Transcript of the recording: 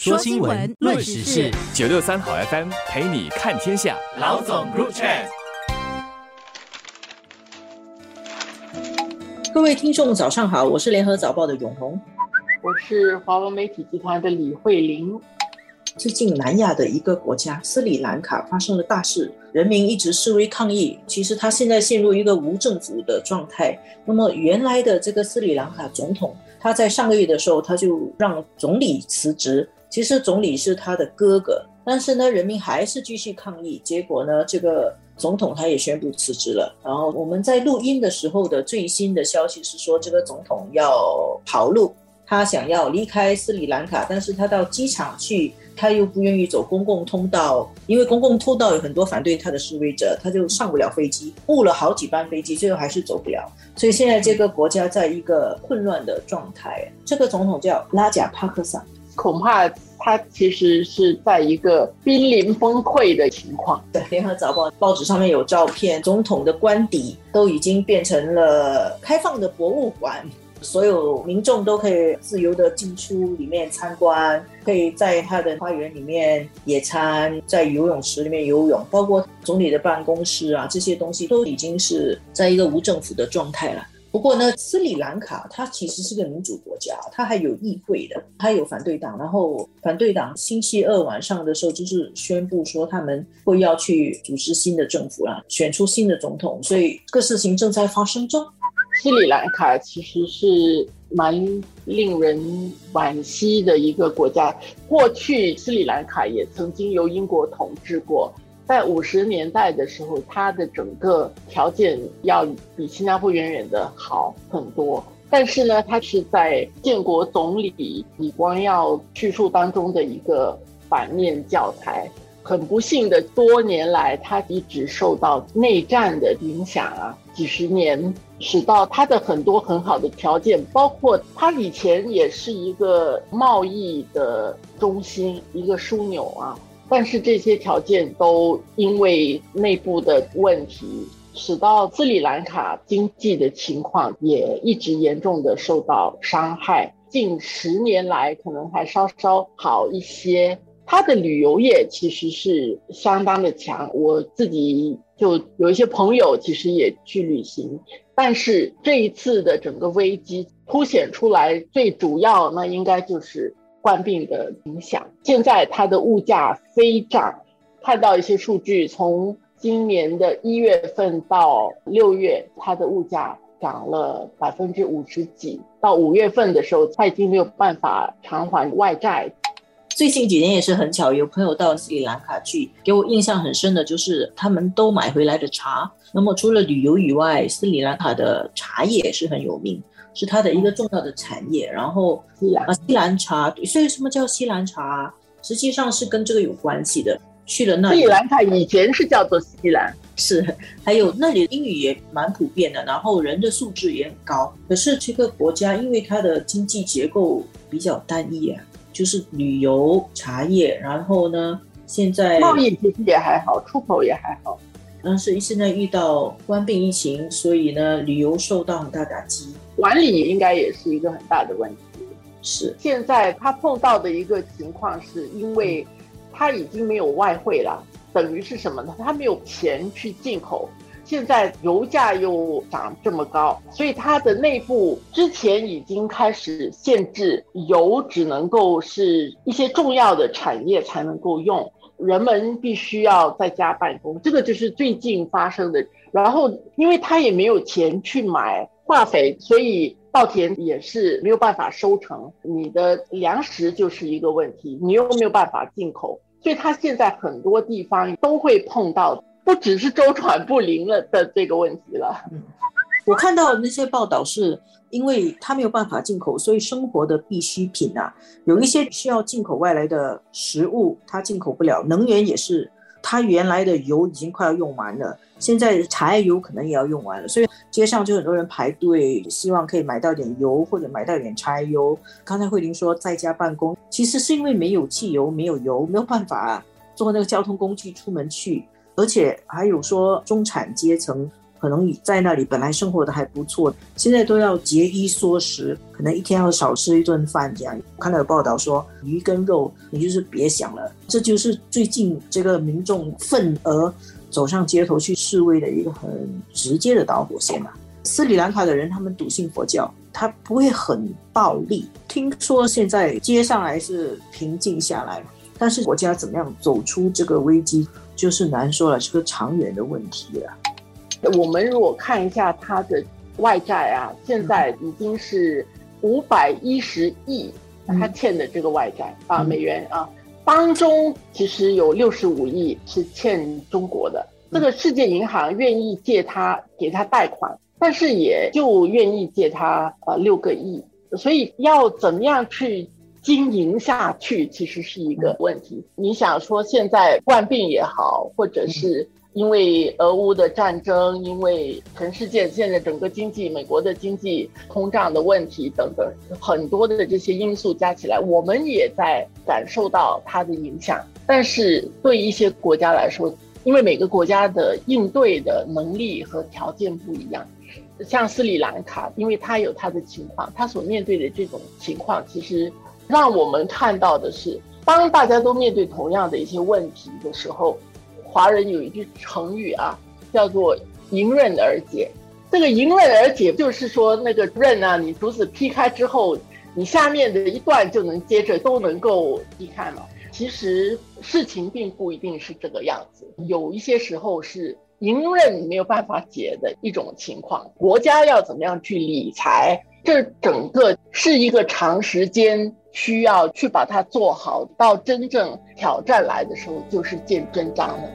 说新闻，论时事，九六三好 FM 陪你看天下。老总 Group Chat，各位听众早上好，我是联合早报的永红，我是华文媒体集团的李慧玲。最近南亚的一个国家斯里兰卡发生了大事，人民一直示威抗议。其实他现在陷入一个无政府的状态。那么原来的这个斯里兰卡总统，他在上个月的时候，他就让总理辞职。其实总理是他的哥哥，但是呢，人民还是继续抗议。结果呢，这个总统他也宣布辞职了。然后我们在录音的时候的最新的消息是说，这个总统要跑路，他想要离开斯里兰卡，但是他到机场去。他又不愿意走公共通道，因为公共通道有很多反对他的示威者，他就上不了飞机，误了好几班飞机，最后还是走不了。所以现在这个国家在一个混乱的状态。这个总统叫拉贾帕克萨，恐怕他其实是在一个濒临崩溃的情况。对，联合早报报纸上面有照片，总统的官邸都已经变成了开放的博物馆。所有民众都可以自由的进出里面参观，可以在他的花园里面野餐，在游泳池里面游泳，包括总理的办公室啊，这些东西都已经是在一个无政府的状态了。不过呢，斯里兰卡它其实是个民主国家，它还有议会的，它有反对党。然后反对党星期二晚上的时候就是宣布说他们会要去组织新的政府了，选出新的总统。所以这个事情正在发生中。斯里兰卡其实是蛮令人惋惜的一个国家。过去斯里兰卡也曾经由英国统治过，在五十年代的时候，它的整个条件要比新加坡远远的好很多。但是呢，它是在建国总理李光耀叙述当中的一个反面教材。很不幸的，多年来它一直受到内战的影响啊，几十年使到它的很多很好的条件，包括它以前也是一个贸易的中心，一个枢纽啊，但是这些条件都因为内部的问题，使到斯里兰卡经济的情况也一直严重的受到伤害。近十年来，可能还稍稍好一些。它的旅游业其实是相当的强，我自己就有一些朋友其实也去旅行，但是这一次的整个危机凸显出来最主要，那应该就是冠病的影响。现在它的物价飞涨，看到一些数据，从今年的一月份到六月，它的物价涨了百分之五十几，到五月份的时候，它已经没有办法偿还外债。最近几年也是很巧，有朋友到斯里兰卡去，给我印象很深的就是他们都买回来的茶。那么除了旅游以外，斯里兰卡的茶叶也是很有名，是它的一个重要的产业。然后啊，西兰茶，所以什么叫西兰茶？实际上是跟这个有关系的。去了那里，斯里兰卡以前是叫做西兰，是还有那里英语也蛮普遍的，然后人的素质也很高。可是这个国家因为它的经济结构比较单一啊。就是旅游、茶叶，然后呢，现在贸易其实也还好，出口也还好，但是现在遇到官病疫情，所以呢，旅游受到很大打击，管理应该也是一个很大的问题。是，现在他碰到的一个情况，是因为他已经没有外汇了，等于是什么呢？他没有钱去进口。现在油价又涨这么高，所以它的内部之前已经开始限制油，只能够是一些重要的产业才能够用，人们必须要在家办公。这个就是最近发生的。然后，因为他也没有钱去买化肥，所以稻田也是没有办法收成。你的粮食就是一个问题，你又没有办法进口，所以他现在很多地方都会碰到。不只是周转不灵了的这个问题了。我看到那些报道是，因为他没有办法进口，所以生活的必需品啊，有一些需要进口外来的食物，它进口不了。能源也是，它原来的油已经快要用完了，现在柴油可能也要用完了，所以街上就很多人排队，希望可以买到点油或者买到点柴油。刚才慧玲说在家办公，其实是因为没有汽油、没有油，没有办法坐那个交通工具出门去。而且还有说，中产阶层可能在那里本来生活的还不错，现在都要节衣缩食，可能一天要少吃一顿饭这样。看到有报道说鱼跟肉，你就是别想了。这就是最近这个民众愤而走上街头去示威的一个很直接的导火线嘛。斯里兰卡的人他们笃信佛教，他不会很暴力。听说现在街上还是平静下来，但是国家怎么样走出这个危机，就是难说了，是个长远的问题了。我们如果看一下它的外债啊，现在已经是五百一十亿，他欠的这个外债啊，美元啊，当中其实有六十五亿是欠中国的。这个世界银行愿意借他给他贷款，但是也就愿意借他呃六个亿，所以要怎么样去经营下去，其实是一个问题。你想说现在冠病也好，或者是。因为俄乌的战争，因为全世界现在整个经济、美国的经济通胀的问题等等，很多的这些因素加起来，我们也在感受到它的影响。但是对一些国家来说，因为每个国家的应对的能力和条件不一样，像斯里兰卡，因为它有它的情况，它所面对的这种情况，其实让我们看到的是，当大家都面对同样的一些问题的时候。华人有一句成语啊，叫做“迎刃而解”。这个“迎刃而解”就是说，那个刃啊，你竹子劈开之后，你下面的一段就能接着都能够劈开嘛。其实事情并不一定是这个样子，有一些时候是迎刃没有办法解的一种情况。国家要怎么样去理财，这整个是一个长时间。需要去把它做好，到真正挑战来的时候，就是见真章了。